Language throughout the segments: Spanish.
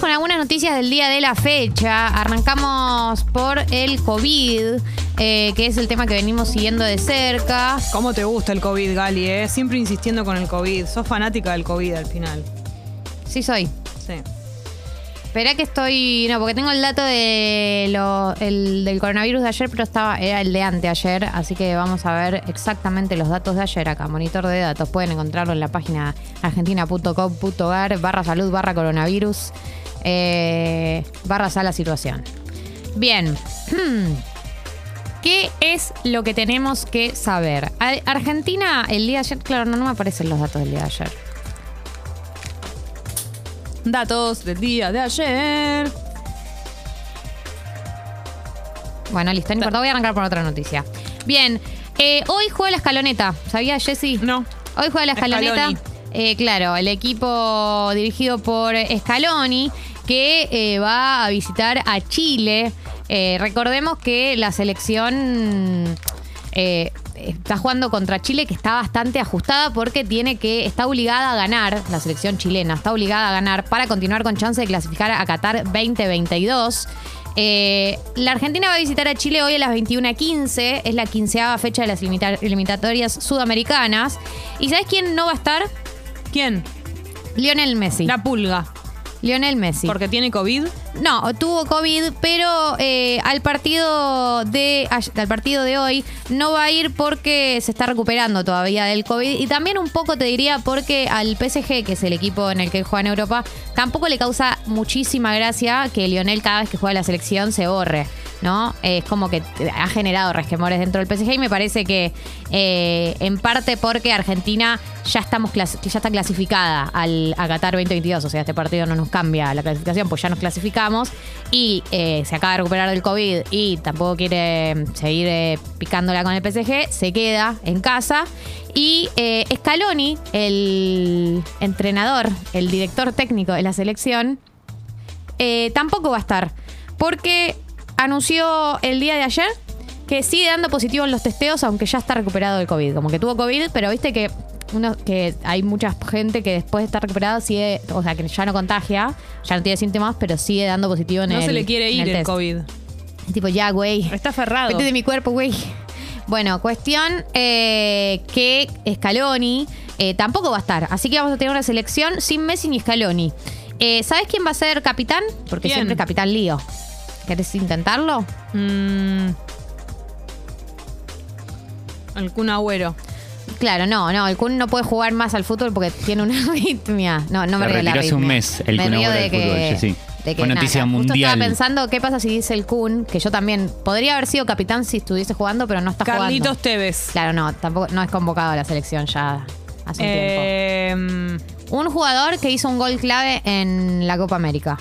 Vamos con algunas noticias del día de la fecha. Arrancamos por el COVID, eh, que es el tema que venimos siguiendo de cerca. ¿Cómo te gusta el COVID, Gali? Eh? Siempre insistiendo con el COVID. Sos fanática del COVID al final. Sí soy. Sí. Esperá que estoy. No, porque tengo el dato de lo, el, del coronavirus de ayer, pero estaba era el de anteayer. Así que vamos a ver exactamente los datos de ayer acá. Monitor de datos. Pueden encontrarlo en la página argentina.com.ar barra salud barra coronavirus eh, barra sala situación. Bien. ¿Qué es lo que tenemos que saber? A- Argentina, el día de ayer, claro, no, no me aparecen los datos del día de ayer. Datos del día de ayer. Bueno, listo, no importa, voy a arrancar por otra noticia. Bien, eh, hoy juega la escaloneta. ¿Sabía, Jessy? No. Hoy juega la escaloneta. Eh, claro, el equipo dirigido por Scaloni que eh, va a visitar a Chile. Eh, recordemos que la selección está jugando contra Chile que está bastante ajustada porque tiene que está obligada a ganar la selección chilena está obligada a ganar para continuar con chance de clasificar a Qatar 2022. Eh, la Argentina va a visitar a Chile hoy a las 21.15. Es la quinceava fecha de las limitatorias sudamericanas. ¿Y sabes quién no va a estar? ¿Quién? Lionel Messi. La pulga. Lionel Messi. Porque tiene COVID. No, tuvo COVID, pero eh, al partido de al partido de hoy no va a ir porque se está recuperando todavía del COVID y también un poco te diría porque al PSG, que es el equipo en el que juega en Europa, tampoco le causa muchísima gracia que Lionel cada vez que juega la selección se borre. Es como que ha generado resquemores dentro del PSG y me parece que eh, en parte porque Argentina ya estamos ya está clasificada al, a Qatar 2022, o sea, este partido no nos cambia la clasificación, pues ya nos clasificamos y eh, se acaba de recuperar del COVID y tampoco quiere eh, seguir eh, picándola con el PSG, se queda en casa y Scaloni, el entrenador, el director técnico de la selección, tampoco va a estar. Porque anunció el día de ayer que sigue dando positivo en los testeos, aunque ya está recuperado del COVID. Como que tuvo COVID, pero viste que uno, que hay mucha gente que después de estar recuperada sigue, o sea, que ya no contagia, ya no tiene síntomas, pero sigue dando positivo en No el se le quiere ir el. COVID. Tipo, ya, güey. Está aferrado. Vete de mi cuerpo, güey. Bueno, cuestión eh, que Scaloni eh, tampoco va a estar. Así que vamos a tener una selección sin Messi ni Scaloni. Eh, ¿Sabes quién va a ser capitán? Porque ¿Quién? siempre es capitán lío. ¿Querés intentarlo? Mm. El Kun Agüero. Claro, no, no. El Kun no puede jugar más al fútbol porque tiene una arritmia. No, no me Se río de la retiró hace un mes el Me Kun río Agüero de del que, fútbol, Jessy. de que Fue noticia nada, Justo mundial. estaba pensando, ¿qué pasa si dice el Kun? Que yo también podría haber sido capitán si estuviese jugando, pero no está Carlitos jugando. Tevez. Claro, no, tampoco no es convocado a la selección ya hace un tiempo. Eh, Un jugador que hizo un gol clave en la Copa América.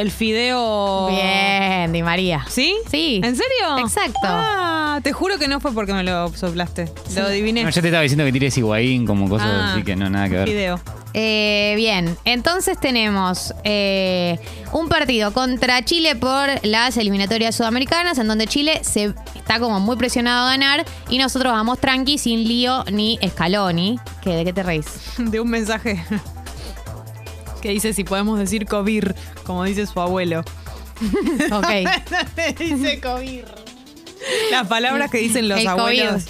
El Fideo. Bien, Di María. ¿Sí? Sí. ¿En serio? Exacto. Ah, te juro que no fue porque me lo soplaste. Lo adiviné. No, yo te estaba diciendo que tires Higuaín como cosas Ah, así que no, nada que ver. Fideo. Eh, bien, entonces tenemos eh, un partido contra Chile por las eliminatorias sudamericanas, en donde Chile se está como muy presionado a ganar y nosotros vamos tranqui, sin lío ni escaloni. ¿Qué, ¿De qué te reís? De un mensaje que dice si podemos decir COVID, como dice su abuelo. Ok. dice COVID. Las palabras que dicen los El abuelos.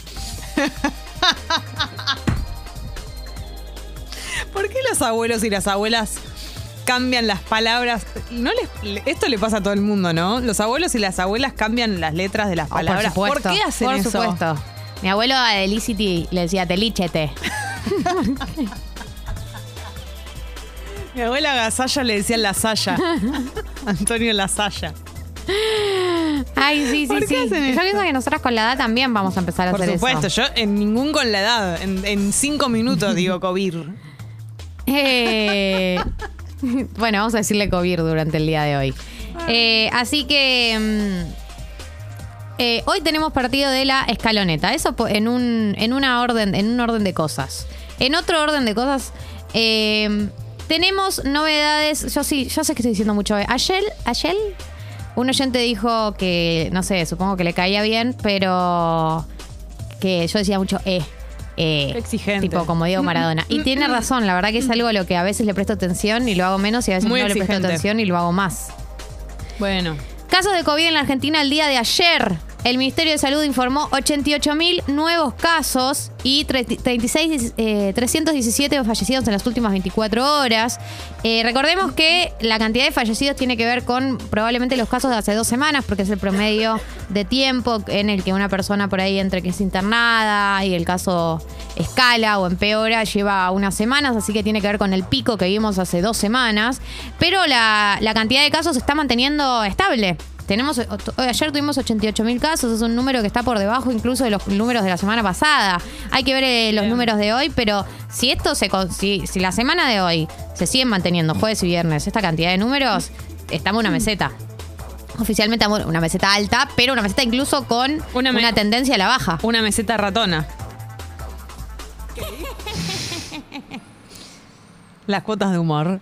¿Por qué los abuelos y las abuelas cambian las palabras? No les, esto le pasa a todo el mundo, ¿no? Los abuelos y las abuelas cambian las letras de las Oh, palabras. por supuesto. qué hacen Por eso? supuesto. Mi abuelo a Delicity le decía telíchete. Mi abuela Gasalla le decía la Saya. Antonio la Saya. Ay, sí, sí, ¿Por qué sí. Yo pienso que nosotras con la edad también vamos a empezar a Por hacer supuesto, eso. yo en ningún con la edad, en, en cinco minutos digo COVID. Eh, bueno, vamos a decirle COVID durante el día de hoy. Eh, así que mm, eh, hoy tenemos partido de la escaloneta. Eso en un, en una orden, en un orden de cosas. En otro orden de cosas, eh, tenemos novedades. Yo sí, yo sé que estoy diciendo mucho. Ayer, ayer, un oyente dijo que, no sé, supongo que le caía bien, pero que yo decía mucho eh. eh, Exigente. Tipo como Diego Maradona. Y tiene razón, la verdad que es algo a lo que a veces le presto atención y lo hago menos y a veces Muy no le presto atención y lo hago más. Bueno. Casos de COVID en la Argentina el día de ayer. El Ministerio de Salud informó 88.000 nuevos casos y tre- 36, eh, 317 fallecidos en las últimas 24 horas. Eh, recordemos que la cantidad de fallecidos tiene que ver con probablemente los casos de hace dos semanas, porque es el promedio de tiempo en el que una persona por ahí entre que es internada y el caso escala o empeora lleva unas semanas, así que tiene que ver con el pico que vimos hace dos semanas. Pero la, la cantidad de casos se está manteniendo estable. Tenemos, hoy ayer tuvimos 88 mil casos, es un número que está por debajo incluso de los números de la semana pasada. Hay que ver eh, los Bien. números de hoy, pero si esto se si, si la semana de hoy se siguen manteniendo jueves y viernes esta cantidad de números, estamos en una meseta. Oficialmente estamos una meseta alta, pero una meseta incluso con Una tendencia a la baja. Una meseta ratona. Las cuotas de humor.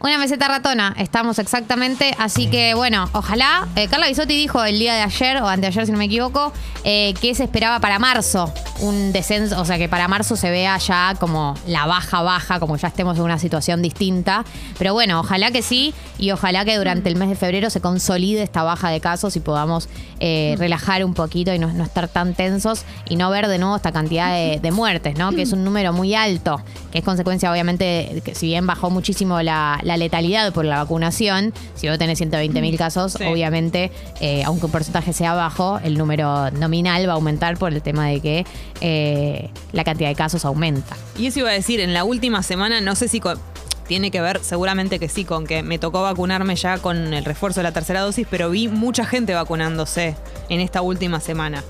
Una meseta ratona, estamos exactamente. Así que bueno, ojalá. eh, Carla Bisotti dijo el día de ayer, o anteayer si no me equivoco, eh, que se esperaba para marzo un descenso, o sea que para marzo se vea ya como la baja, baja, como ya estemos en una situación distinta. Pero bueno, ojalá que sí, y ojalá que durante el mes de febrero se consolide esta baja de casos y podamos eh, relajar un poquito y no, estar tan tensos y no ver de nuevo esta cantidad de muertes, ¿no? Que es un número muy alto, que es consecuencia, obviamente, que si bien bajó muchísimo la, la letalidad por la vacunación, si vos tenés 120 mil casos, Sí. obviamente, eh, aunque un porcentaje sea bajo, el número nominal va a aumentar por el tema de que eh, la cantidad de casos aumenta. Y eso iba a decir, en la última semana, no sé si tiene que ver, seguramente que sí, con que me tocó vacunarme ya con el refuerzo de la tercera dosis, pero vi mucha gente vacunándose en esta última semana.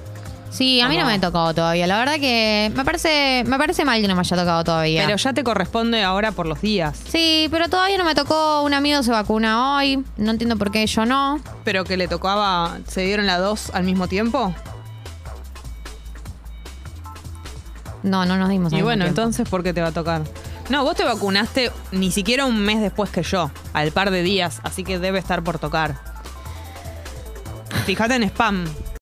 Sí, a mí no me ha tocado todavía. La verdad que me parece, me parece mal que no me haya tocado todavía. Pero ya te corresponde ahora por los días. Sí, pero todavía no me tocó. Un amigo se vacuna hoy. No entiendo por qué yo no. Pero que le tocaba, ¿se dieron las dos al mismo tiempo? No, no nos dimos. al Y mismo bueno, tiempo. entonces, ¿por qué te va a tocar? No, vos te vacunaste ni siquiera un mes después que yo, al par de días, así que debe estar por tocar. Fíjate en spam.